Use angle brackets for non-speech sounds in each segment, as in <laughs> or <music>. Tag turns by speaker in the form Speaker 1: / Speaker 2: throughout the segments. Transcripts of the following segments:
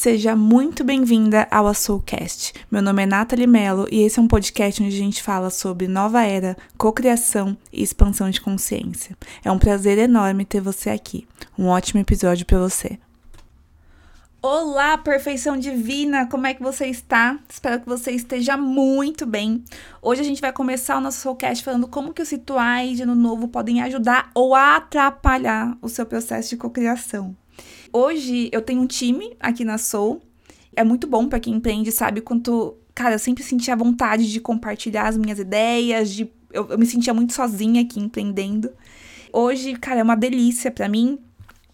Speaker 1: Seja muito bem-vinda ao Soulcast. Meu nome é Nathalie Mello e esse é um podcast onde a gente fala sobre nova era, cocriação e expansão de consciência. É um prazer enorme ter você aqui. Um ótimo episódio para você. Olá, perfeição divina! Como é que você está? Espero que você esteja muito bem. Hoje a gente vai começar o nosso Soulcast falando como que os rituais de ano novo podem ajudar ou atrapalhar o seu processo de cocriação. Hoje eu tenho um time aqui na Soul. É muito bom para quem empreende, sabe quanto. Cara, eu sempre senti a vontade de compartilhar as minhas ideias, de eu, eu me sentia muito sozinha aqui empreendendo. Hoje, cara, é uma delícia para mim.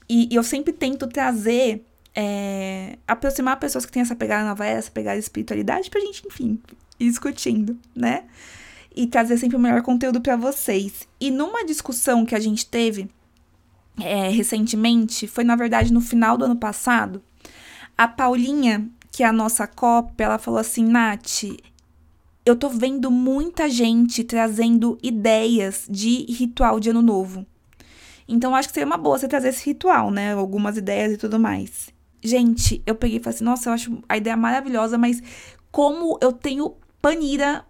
Speaker 1: E, e, eu sempre tento trazer, é, aproximar pessoas que têm essa pegada nova era, essa pegada de espiritualidade, pra gente, enfim, ir discutindo, né? E trazer sempre o melhor conteúdo para vocês. E numa discussão que a gente teve é, recentemente, foi na verdade no final do ano passado, a Paulinha, que é a nossa cópia, ela falou assim: Nath, eu tô vendo muita gente trazendo ideias de ritual de ano novo. Então acho que seria uma boa você trazer esse ritual, né? Algumas ideias e tudo mais. Gente, eu peguei e falei assim: nossa, eu acho a ideia maravilhosa, mas como eu tenho panira,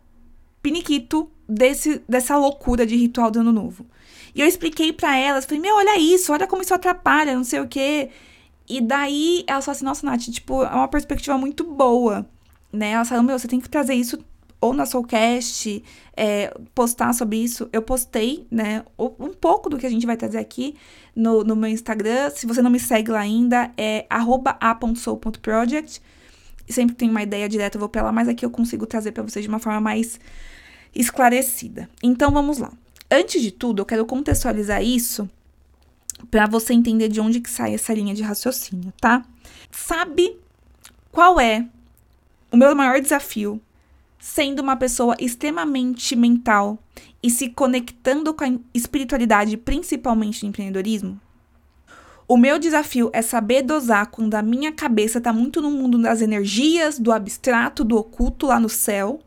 Speaker 1: piniquito desse, dessa loucura de ritual do ano novo. E eu expliquei para elas, falei, meu, olha isso, olha como isso atrapalha, não sei o quê. E daí elas falaram assim, nossa, Nath, tipo, é uma perspectiva muito boa, né? Elas falaram, meu, você tem que trazer isso ou na Soulcast, é, postar sobre isso. Eu postei, né, um pouco do que a gente vai trazer aqui no, no meu Instagram. Se você não me segue lá ainda, é a.soul.project. Sempre tem uma ideia direta, eu vou pra lá, mas aqui eu consigo trazer para vocês de uma forma mais esclarecida. Então, vamos lá. Antes de tudo, eu quero contextualizar isso para você entender de onde que sai essa linha de raciocínio, tá? Sabe qual é o meu maior desafio sendo uma pessoa extremamente mental e se conectando com a espiritualidade, principalmente no empreendedorismo? O meu desafio é saber dosar quando a minha cabeça está muito no mundo das energias, do abstrato, do oculto lá no céu,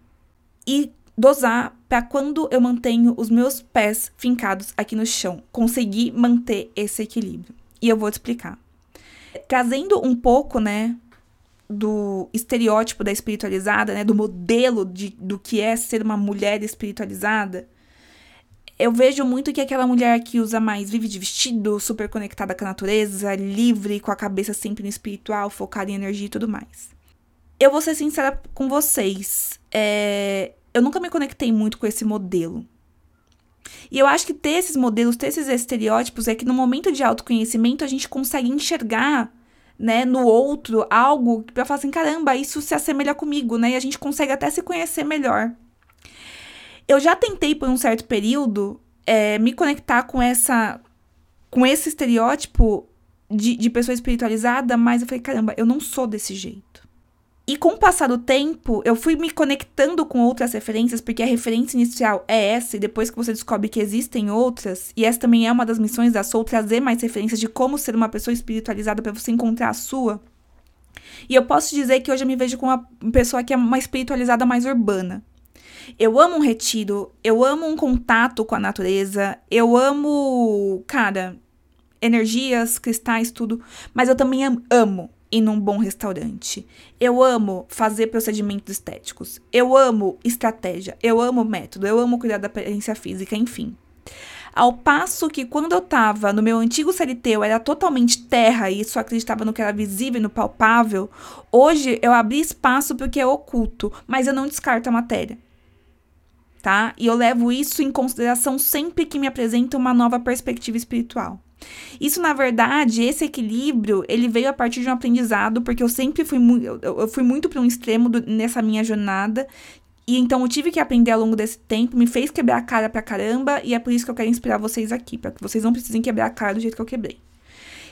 Speaker 1: e dosar para quando eu mantenho os meus pés fincados aqui no chão, conseguir manter esse equilíbrio. E eu vou te explicar. Trazendo um pouco, né, do estereótipo da espiritualizada, né, do modelo de, do que é ser uma mulher espiritualizada, eu vejo muito que aquela mulher que usa mais, vive de vestido, super conectada com a natureza, livre, com a cabeça sempre no espiritual, focada em energia e tudo mais. Eu vou ser sincera com vocês. É, eu nunca me conectei muito com esse modelo. E eu acho que ter esses modelos, ter esses estereótipos, é que no momento de autoconhecimento a gente consegue enxergar, né, no outro algo para falar assim, caramba, isso se assemelha comigo, né? E a gente consegue até se conhecer melhor. Eu já tentei por um certo período é, me conectar com essa, com esse estereótipo de, de pessoa espiritualizada, mas eu falei, caramba, eu não sou desse jeito. E com o passar do tempo, eu fui me conectando com outras referências, porque a referência inicial é essa, e depois que você descobre que existem outras, e essa também é uma das missões da Soul, trazer mais referências de como ser uma pessoa espiritualizada para você encontrar a sua. E eu posso dizer que hoje eu me vejo como uma pessoa que é uma espiritualizada mais urbana. Eu amo um retiro, eu amo um contato com a natureza, eu amo, cara, energias, cristais, tudo, mas eu também amo ir num bom restaurante. Eu amo fazer procedimentos estéticos. Eu amo estratégia. Eu amo método. Eu amo cuidar da aparência física, enfim. Ao passo que quando eu tava no meu antigo CLT, eu era totalmente terra e só acreditava no que era visível e no palpável, hoje eu abri espaço para o que é oculto, mas eu não descarto a matéria. Tá? E eu levo isso em consideração sempre que me apresenta uma nova perspectiva espiritual. Isso, na verdade, esse equilíbrio, ele veio a partir de um aprendizado, porque eu sempre fui eu, eu fui muito para um extremo do, nessa minha jornada, e então eu tive que aprender ao longo desse tempo, me fez quebrar a cara pra caramba, e é por isso que eu quero inspirar vocês aqui, para que vocês não precisem quebrar a cara do jeito que eu quebrei.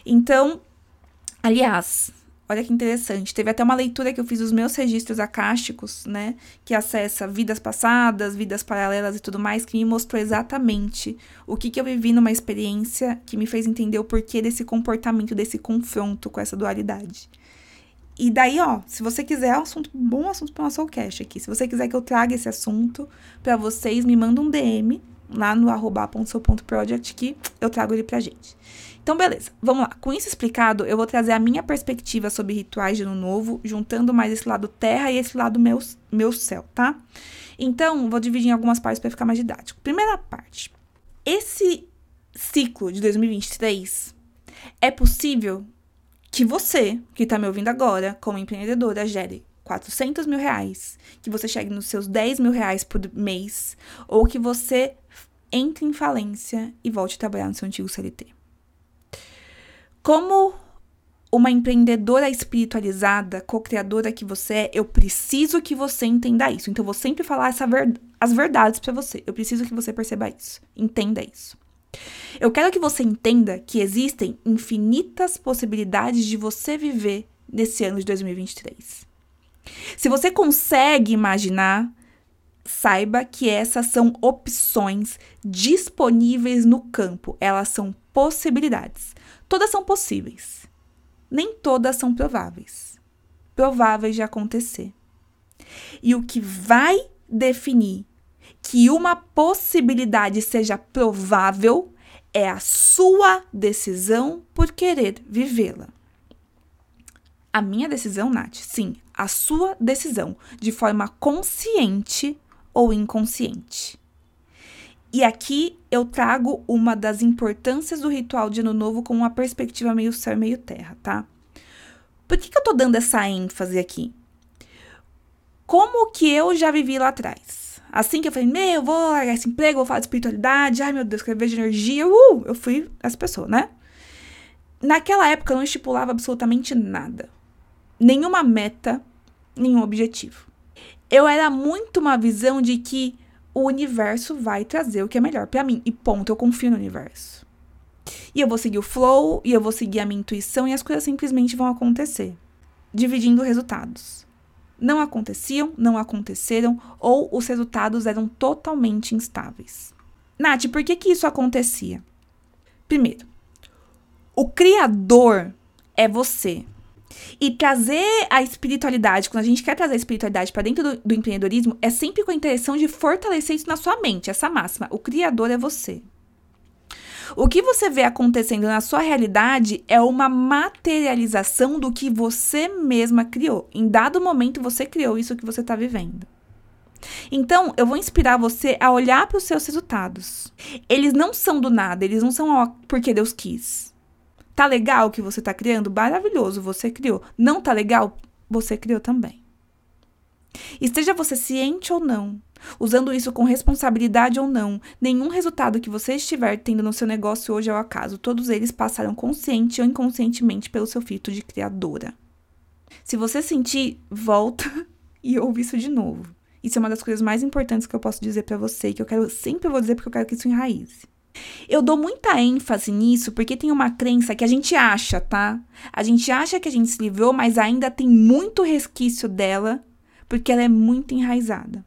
Speaker 1: Então, aliás, Olha que interessante. Teve até uma leitura que eu fiz dos meus registros acásticos, né? Que acessa vidas passadas, vidas paralelas e tudo mais, que me mostrou exatamente o que, que eu vivi numa experiência que me fez entender o porquê desse comportamento, desse confronto com essa dualidade. E daí, ó, se você quiser, é um assunto, bom assunto para o nosso cast aqui. Se você quiser que eu traga esse assunto para vocês, me manda um DM lá no arroba.seu.project que eu trago ele pra gente. Então, beleza, vamos lá. Com isso explicado, eu vou trazer a minha perspectiva sobre rituais de ano novo, juntando mais esse lado terra e esse lado meu, meu céu, tá? Então, vou dividir em algumas partes para ficar mais didático. Primeira parte. Esse ciclo de 2023 é possível que você, que está me ouvindo agora, como empreendedora, gere 400 mil reais, que você chegue nos seus 10 mil reais por mês, ou que você entre em falência e volte a trabalhar no seu antigo CLT. Como uma empreendedora espiritualizada, co-criadora que você é, eu preciso que você entenda isso. Então, eu vou sempre falar essa ver as verdades para você. Eu preciso que você perceba isso. Entenda isso. Eu quero que você entenda que existem infinitas possibilidades de você viver nesse ano de 2023. Se você consegue imaginar, saiba que essas são opções disponíveis no campo. Elas são possibilidades. Todas são possíveis. Nem todas são prováveis. Prováveis de acontecer. E o que vai definir que uma possibilidade seja provável é a sua decisão por querer vivê-la. A minha decisão, Nath, sim, a sua decisão, de forma consciente ou inconsciente. E aqui eu trago uma das importâncias do ritual de Ano Novo com uma perspectiva meio céu, meio terra, tá? Por que, que eu tô dando essa ênfase aqui? Como que eu já vivi lá atrás? Assim que eu falei, meu, eu vou largar esse emprego, vou falar de espiritualidade, ai meu Deus, quero ver de energia, uh, eu fui essa pessoa, né? Naquela época eu não estipulava absolutamente nada. Nenhuma meta, nenhum objetivo. Eu era muito uma visão de que o universo vai trazer o que é melhor para mim. E ponto, eu confio no universo. E eu vou seguir o flow, e eu vou seguir a minha intuição, e as coisas simplesmente vão acontecer. Dividindo resultados. Não aconteciam, não aconteceram, ou os resultados eram totalmente instáveis. Nath, por que, que isso acontecia? Primeiro, o Criador é você. E trazer a espiritualidade, quando a gente quer trazer a espiritualidade para dentro do, do, empreendedorismo, é sempre com a intenção de fortalecer isso na sua mente, essa máxima. O criador é você. O que você vê acontecendo na sua realidade é uma materialização do que você mesma criou. Em dado momento, você criou isso que você está vivendo. Então, eu vou inspirar você a olhar para os seus resultados. Eles não são do nada, eles não são porque Deus quis. Tá legal o que você tá criando? Maravilhoso, você criou. Não tá legal? Você criou também. Esteja você ciente ou não, usando isso com responsabilidade ou não, nenhum resultado que você estiver tendo no seu negócio hoje é o acaso. Todos eles passaram consciente ou inconscientemente pelo seu filtro de criadora. Se você sentir, volta <laughs> e ouve isso de novo. Isso é uma das coisas mais importantes que eu posso dizer para você, que eu quero sempre vou dizer porque eu quero que isso enraize. Eu dou muita ênfase nisso porque tem uma crença que a gente acha, tá? A gente acha que a gente se livrou, mas ainda tem muito resquício dela porque ela é muito enraizada.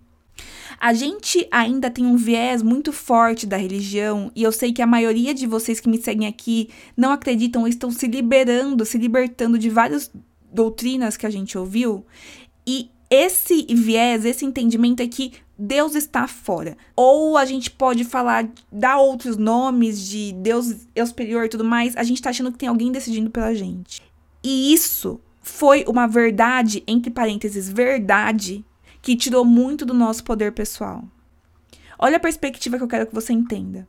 Speaker 1: A gente ainda tem um viés muito forte da religião, e eu sei que a maioria de vocês que me seguem aqui não acreditam estão se liberando, se libertando de várias doutrinas que a gente ouviu. E esse viés, esse entendimento é que Deus está fora. Ou a gente pode falar, dar outros nomes de Deus é superior e tudo mais. A gente está achando que tem alguém decidindo pela gente. E isso foi uma verdade, entre parênteses, verdade, que tirou muito do nosso poder pessoal. Olha a perspectiva que eu quero que você entenda.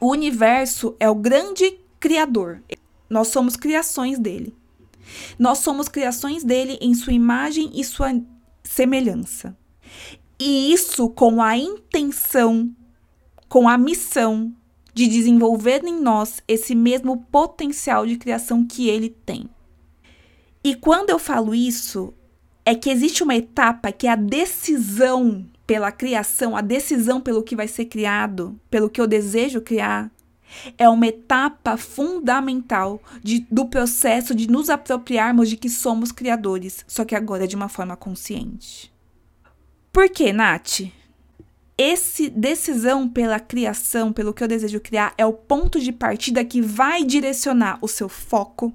Speaker 1: O universo é o grande criador. Nós somos criações dele. Nós somos criações dele em sua imagem e sua semelhança. E isso com a intenção, com a missão de desenvolver em nós esse mesmo potencial de criação que ele tem. E quando eu falo isso, é que existe uma etapa que é a decisão pela criação, a decisão pelo que vai ser criado, pelo que eu desejo criar, é uma etapa fundamental de, do processo de nos apropriarmos de que somos criadores, só que agora de uma forma consciente. Por quê, Nath? Esse decisão pela criação, pelo que eu desejo criar, é o ponto de partida que vai direcionar o seu foco,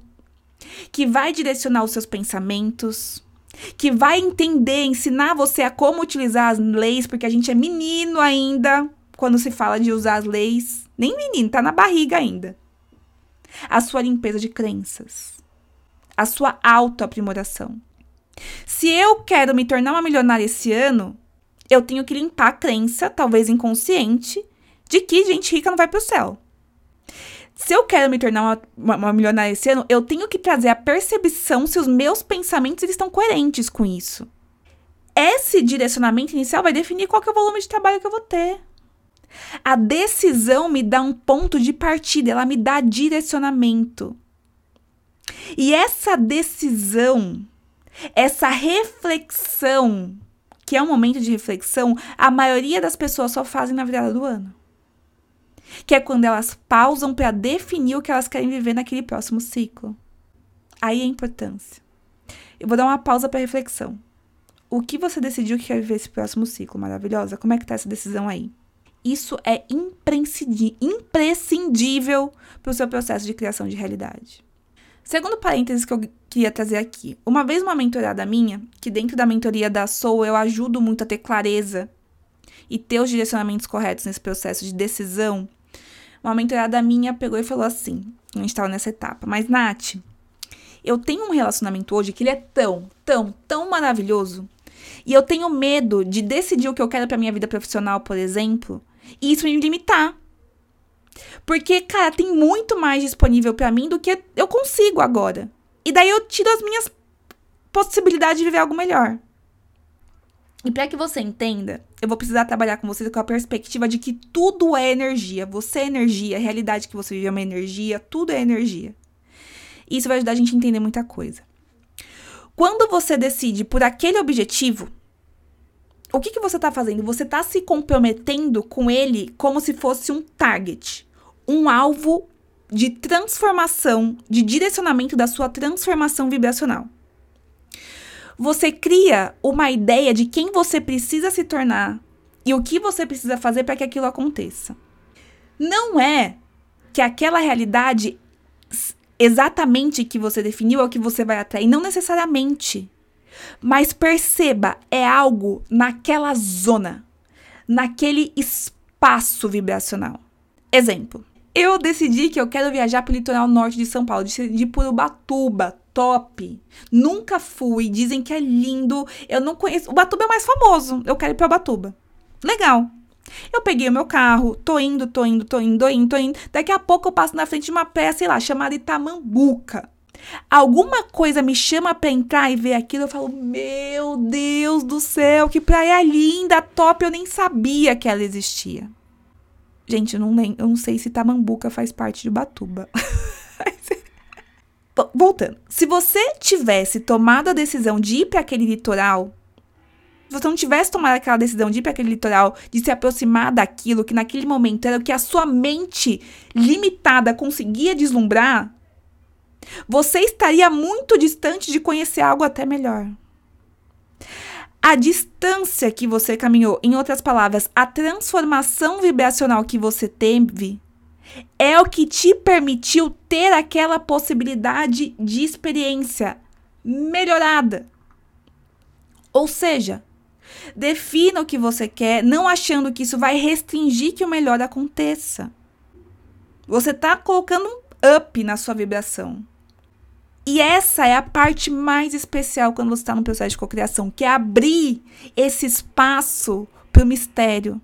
Speaker 1: que vai direcionar os seus pensamentos, que vai entender, ensinar você a como utilizar as leis, porque a gente é menino ainda, quando se fala de usar as leis. Nem menino, tá na barriga ainda. A sua limpeza de crenças. A sua autoaprimoração. Se eu quero me tornar uma milionária esse ano, eu tenho que limpar a crença, talvez inconsciente, de que gente rica não vai pro céu. Se eu quero me tornar uma, uma, uma, milionária esse ano, eu tenho que trazer a percepção se os meus pensamentos eles estão coerentes com isso. Esse direcionamento inicial vai definir qual é o volume de trabalho que eu vou ter. A decisão me dá um ponto de partida, ela me dá direcionamento. E essa decisão, essa reflexão, que é um momento de reflexão, a maioria das pessoas só fazem na virada do ano que é quando elas pausam para definir o que elas querem viver naquele próximo ciclo. Aí a importância. Eu vou dar uma pausa para reflexão. O que você decidiu que quer viver esse próximo ciclo? Maravilhosa? Como é que tá essa decisão aí? Isso é imprescindível para o seu processo de criação de realidade. Segundo parênteses que eu queria trazer aqui. Uma vez uma mentorada minha, que dentro da mentoria da Soul eu ajudo muito a ter clareza e ter os direcionamentos corretos nesse processo de decisão, uma mentorada minha pegou e falou assim: a gente estava nessa etapa, mas Nath, eu tenho um relacionamento hoje que ele é tão, tão, tão maravilhoso. E eu tenho medo de decidir o que eu quero para minha vida profissional, por exemplo, e isso me limitar. Porque, cara, tem muito mais disponível para mim do que eu consigo agora. E daí eu tiro as minhas possibilidades de viver algo melhor. E para que você entenda, eu vou precisar trabalhar com você com a perspectiva de que tudo é energia. Você é energia, a realidade que você vive é uma energia, tudo é energia. Isso vai ajudar a gente a entender muita coisa. Quando você decide por aquele objetivo, o que, que você está fazendo? Você está se comprometendo com ele como se fosse um target, um alvo de transformação, de direcionamento da sua transformação vibracional você cria uma ideia de quem você precisa se tornar e o que você precisa fazer para que aquilo aconteça. Não é que aquela realidade exatamente que você definiu é o que você vai atrair, não necessariamente. Mas perceba, é algo naquela zona, naquele espaço vibracional. Exemplo, eu decidi que eu quero viajar para o litoral norte de São Paulo, de por Ubatuba, top. Nunca fui, dizem que é lindo. Eu não conheço. O Batuba é mais famoso. Eu quero ir para Batuba. Legal. Eu peguei o meu carro, tô indo, tô indo, tô indo, tô indo, tô indo. Daqui a pouco eu passo na frente de uma praia, sei lá, chamada Itamambuca. Alguma coisa me chama pra entrar e ver aquilo, eu falo, meu Deus do céu, que praia linda, top, eu nem sabia que ela existia. Gente, eu não, eu não sei se Tamambuca faz parte de Batuba. <laughs> voltando. Se você tivesse tomado a decisão de ir para aquele litoral, se você não tivesse tomado aquela decisão de ir para aquele litoral, de se aproximar daquilo que naquele momento era o que a sua mente limitada conseguia deslumbrar, você estaria muito distante de conhecer algo até melhor. A distância que você caminhou, em outras palavras, a transformação vibracional que você teve, é o que te permitiu ter aquela possibilidade de experiência melhorada. Ou seja, defina o que você quer, não achando que isso vai restringir que o melhor aconteça. Você está colocando um up na sua vibração. E essa é a parte mais especial quando você está no processo de cocriação, que é abrir esse espaço para o mistério.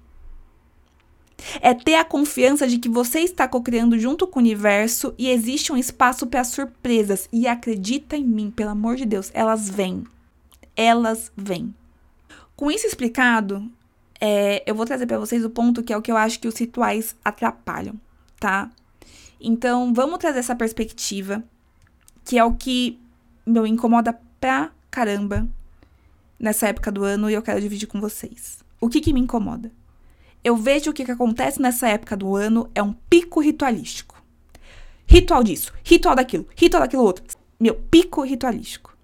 Speaker 1: É ter a confiança de que você está cocriando junto com o universo e existe um espaço para surpresas. E acredita em mim, pelo amor de Deus, elas vêm. Elas vêm. Com isso explicado, é, eu vou trazer para vocês o ponto que é o que eu acho que os rituais atrapalham, tá? Então, vamos trazer essa perspectiva, que é o que me incomoda pra caramba nessa época do ano e eu quero dividir com vocês. O que, que me incomoda? eu vejo que o que acontece nessa época do ano é um pico ritualístico. Ritual disso, ritual daquilo, ritual daquilo outro. Meu, pico ritualístico.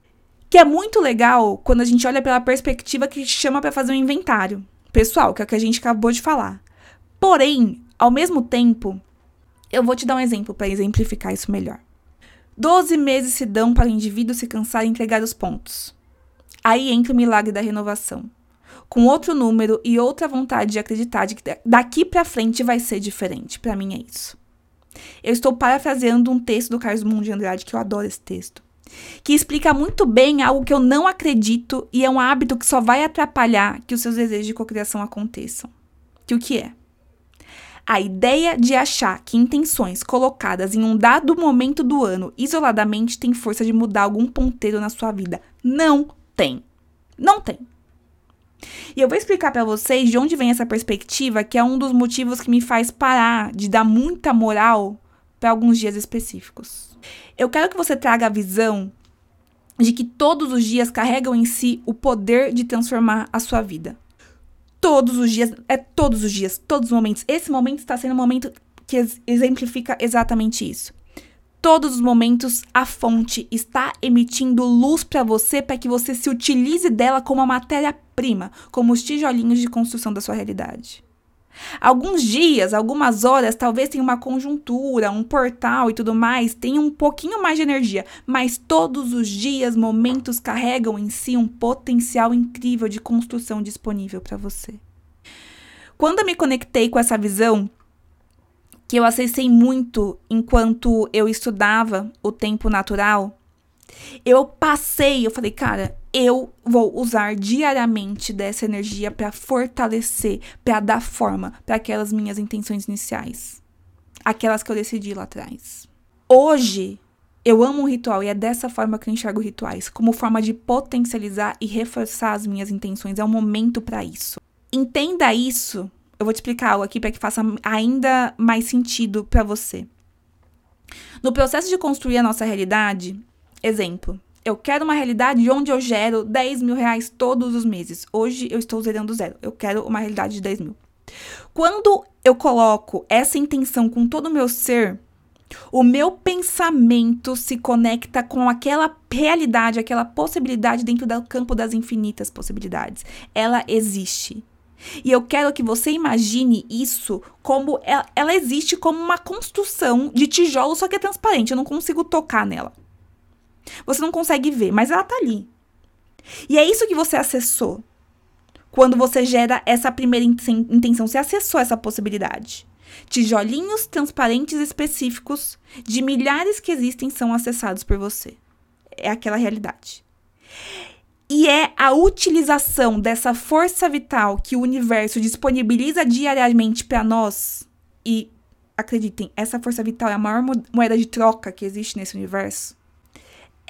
Speaker 1: Que é muito legal quando a gente olha pela perspectiva que chama para fazer um inventário. Pessoal, que é o que a gente acabou de falar. Porém, ao mesmo tempo, eu vou te dar um exemplo para exemplificar isso melhor. Doze meses se dão para o indivíduo se cansar e entregar os pontos. Aí entra o milagre da renovação. com outro número e outra vontade de acreditar de que daqui para frente vai ser diferente. Para mim é isso. Eu estou parafraseando um texto do Carlos Mundo de Andrade que eu adoro esse texto, que explica muito bem algo que eu não acredito e é um hábito que só vai atrapalhar que os seus desejos de cocriação aconteçam. Que o que é? A ideia de achar que intenções colocadas em um dado momento do ano isoladamente tem força de mudar algum ponteiro na sua vida. Não tem. Não tem. E eu vou explicar para vocês de onde vem essa perspectiva, que é um dos motivos que me faz parar de dar muita moral para alguns dias específicos. Eu quero que você traga a visão de que todos os dias carregam em si o poder de transformar a sua vida todos os dias, é todos os dias, todos os momentos. Esse momento está sendo um momento que exemplifica exatamente isso. Todos os momentos a fonte está emitindo luz para você para que você se utilize dela como a matéria-prima, como os tijolinhos de construção da sua realidade. Alguns dias, algumas horas, talvez tenha uma conjuntura, um portal e tudo mais, tenha um pouquinho mais de energia, mas todos os dias, momentos carregam em si um potencial incrível de construção disponível para você. Quando eu me conectei com essa visão, que eu acessei muito enquanto eu estudava o tempo natural, eu passei, eu falei, cara, eu vou usar diariamente dessa energia para fortalecer, para dar forma para aquelas minhas intenções iniciais, aquelas que eu decidi lá atrás. Hoje, eu amo o ritual e é dessa forma que eu enxergo rituais, como forma de potencializar e reforçar as minhas intenções. É um momento para isso. Entenda isso. Eu vou te explicar algo aqui para que faça ainda mais sentido para você. No processo de construir a nossa realidade, exemplo, eu quero uma realidade onde eu gero 10 mil reais todos os meses. Hoje eu estou zerando zero. Eu quero uma realidade de 10 mil. Quando eu coloco essa intenção com todo o meu ser, o meu pensamento se conecta com aquela realidade, aquela possibilidade dentro do campo das infinitas possibilidades. Ela existe. E eu quero que você imagine isso como ela, ela existe como uma construção de tijolo, só que é transparente. Eu não consigo tocar nela. Você não consegue ver, mas ela tá ali. E é isso que você acessou. Quando você gera essa primeira intenção, você acessou essa possibilidade. Tijolinhos transparentes específicos de milhares que existem são acessados por você. É aquela realidade. E é a utilização dessa força vital que o universo disponibiliza diariamente para nós. E acreditem, essa força vital é a maior moeda de troca que existe nesse universo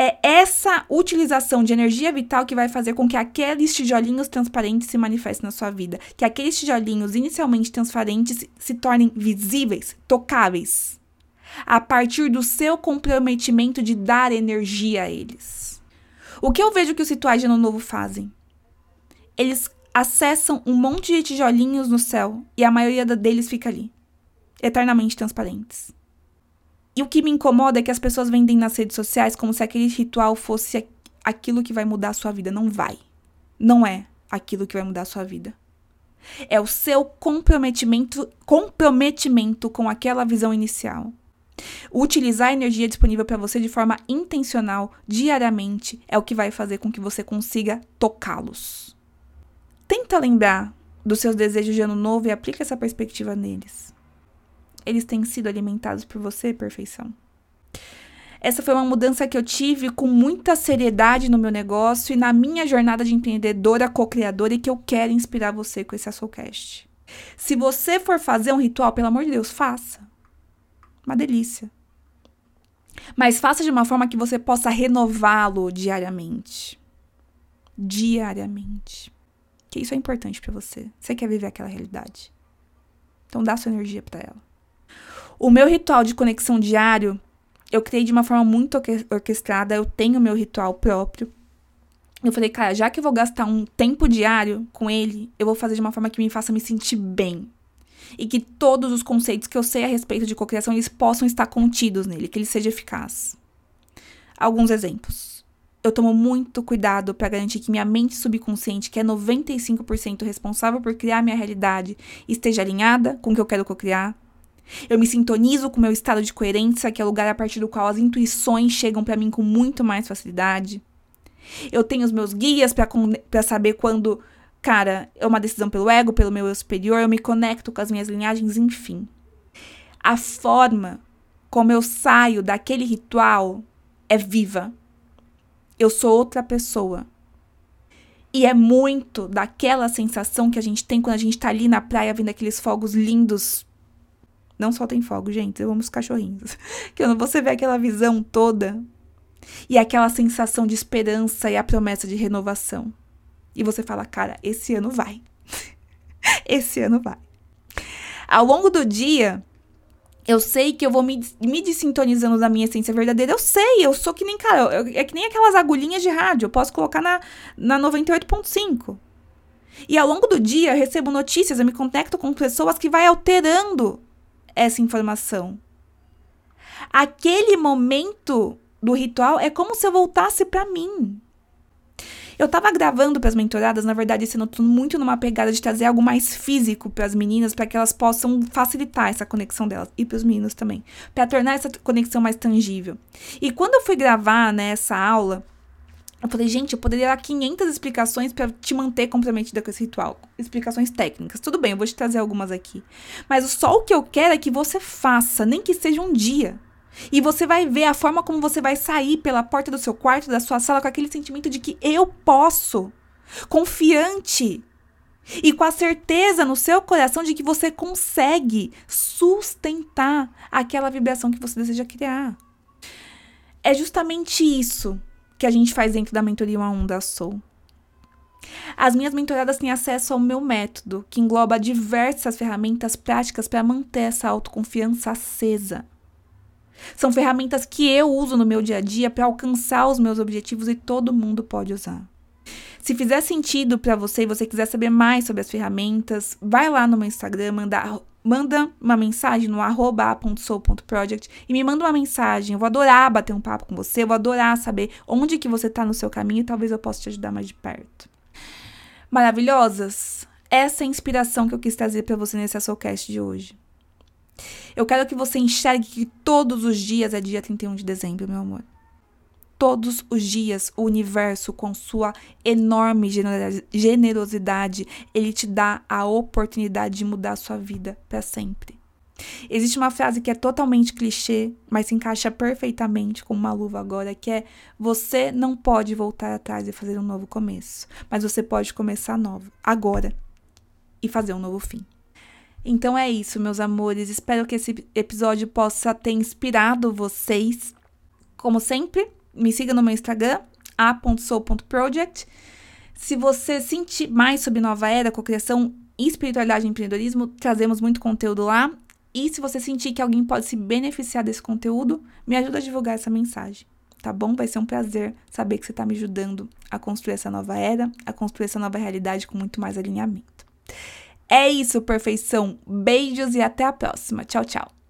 Speaker 1: é essa utilização de energia vital que vai fazer com que aqueles tijolinhos transparentes se manifestem na sua vida. Que aqueles tijolinhos inicialmente transparentes se tornem visíveis, tocáveis. A partir do seu comprometimento de dar energia a eles. O que eu vejo que os rituais de Ano Novo fazem? Eles acessam um monte de tijolinhos no céu e a maioria deles fica ali, eternamente transparentes. E o que me incomoda é que as pessoas vendem nas redes sociais como se aquele ritual fosse aquilo que vai mudar a sua vida. Não vai. Não é aquilo que vai mudar a sua vida. É o seu comprometimento, comprometimento com aquela visão inicial. Utilizar a energia disponível para você de forma intencional, diariamente, é o que vai fazer com que você consiga tocá-los. Tenta lembrar dos seus desejos de ano novo e aplica essa perspectiva neles eles têm sido alimentados por você, perfeição. Essa foi uma mudança que eu tive com muita seriedade no meu negócio e na minha jornada de empreendedora co-criadora e que eu quero inspirar você com esse Soulcast. Se você for fazer um ritual, pelo amor de Deus, faça. Uma delícia. Mas faça de uma forma que você possa renová-lo diariamente. Diariamente. Que isso é importante para você. Você quer viver aquela realidade. Então dá sua energia para ela. O meu ritual de conexão diário, eu criei de uma forma muito orquestrada, eu tenho meu ritual próprio. Eu falei, cara, já que eu vou gastar um tempo diário com ele, eu vou fazer de uma forma que me faça me sentir bem. E que todos os conceitos que eu sei a respeito de cocriação, eles possam estar contidos nele, que ele seja eficaz. Alguns exemplos. Eu tomo muito cuidado para garantir que minha mente subconsciente, que é 95% responsável por criar minha realidade, esteja alinhada com o que eu quero cocriar. Eu me sintonizo com o meu estado de coerência, que é o lugar a partir do qual as intuições chegam para mim com muito mais facilidade. Eu tenho os meus guias para saber quando cara, é uma decisão pelo ego, pelo meu eu superior, eu me conecto com as minhas linhagens, enfim. A forma como eu saio daquele ritual é viva. Eu sou outra pessoa. E é muito daquela sensação que a gente tem quando a gente tá ali na praia vendo aqueles fogos lindos. Não só tem fogo, gente, eu amo os cachorrinhos. <laughs> Que você vê aquela visão toda e aquela sensação de esperança e a promessa de renovação. E você fala, cara, esse ano vai. <laughs> esse ano vai. Ao longo do dia, eu sei que eu vou me, me desintonizando da minha essência verdadeira. Eu sei, eu sou que nem, cara, eu, é que nem aquelas agulhinhas de rádio. Eu posso colocar na, na 98.5. E ao longo do dia, eu recebo notícias, eu me conecto com pessoas que vai alterando essa informação. Aquele momento do ritual é como se eu voltasse para mim. Eu tava gravando para as mentoradas, na verdade, ano muito numa pegada de trazer algo mais físico para as meninas, para que elas possam facilitar essa conexão delas e para os meninos também, para tornar essa conexão mais tangível. E quando eu fui gravar nessa né, aula, eu falei, gente, eu poderia dar 500 explicações para te manter comprometida com esse ritual. Explicações técnicas. Tudo bem, eu vou te trazer algumas aqui. Mas só o que eu quero é que você faça, nem que seja um dia. E você vai ver a forma como você vai sair pela porta do seu quarto, da sua sala, com aquele sentimento de que eu posso. Confiante. E com a certeza no seu coração de que você consegue sustentar aquela vibração que você deseja criar. É justamente isso que a gente faz dentro da mentoria 1 a 1 da Soul. As minhas mentoradas têm acesso ao meu método, que engloba diversas ferramentas práticas para manter essa autoconfiança acesa. São ferramentas que eu uso no meu dia a dia para alcançar os meus objetivos e todo mundo pode usar. Se fizer sentido para você e você quiser saber mais sobre as ferramentas, vai lá no meu Instagram, manda, manda uma mensagem no arroba.soul.project e me manda uma mensagem. Eu vou adorar bater um papo com você, eu vou adorar saber onde que você está no seu caminho e talvez eu possa te ajudar mais de perto. Maravilhosas? Essa é a inspiração que eu quis trazer para você nesse Soulcast de hoje. Eu quero que você enxergue que todos os dias é dia 31 de dezembro, meu amor. Todos os dias, o universo, com sua enorme generosidade, ele te dá a oportunidade de mudar a sua vida para sempre. Existe uma frase que é totalmente clichê, mas se encaixa perfeitamente com uma luva agora, que é: você não pode voltar atrás e fazer um novo começo, mas você pode começar novo agora e fazer um novo fim. Então é isso, meus amores. Espero que esse episódio possa ter inspirado vocês. Como sempre, me siga no meu Instagram, a.sou.project. Se você sentir mais sobre nova era, cocriação, espiritualidade e empreendedorismo, trazemos muito conteúdo lá. E se você sentir que alguém pode se beneficiar desse conteúdo, me ajuda a divulgar essa mensagem, tá bom? Vai ser um prazer saber que você está me ajudando a construir essa nova era, a construir essa nova realidade com muito mais alinhamento. É isso, perfeição. Beijos e até a próxima. Tchau, tchau.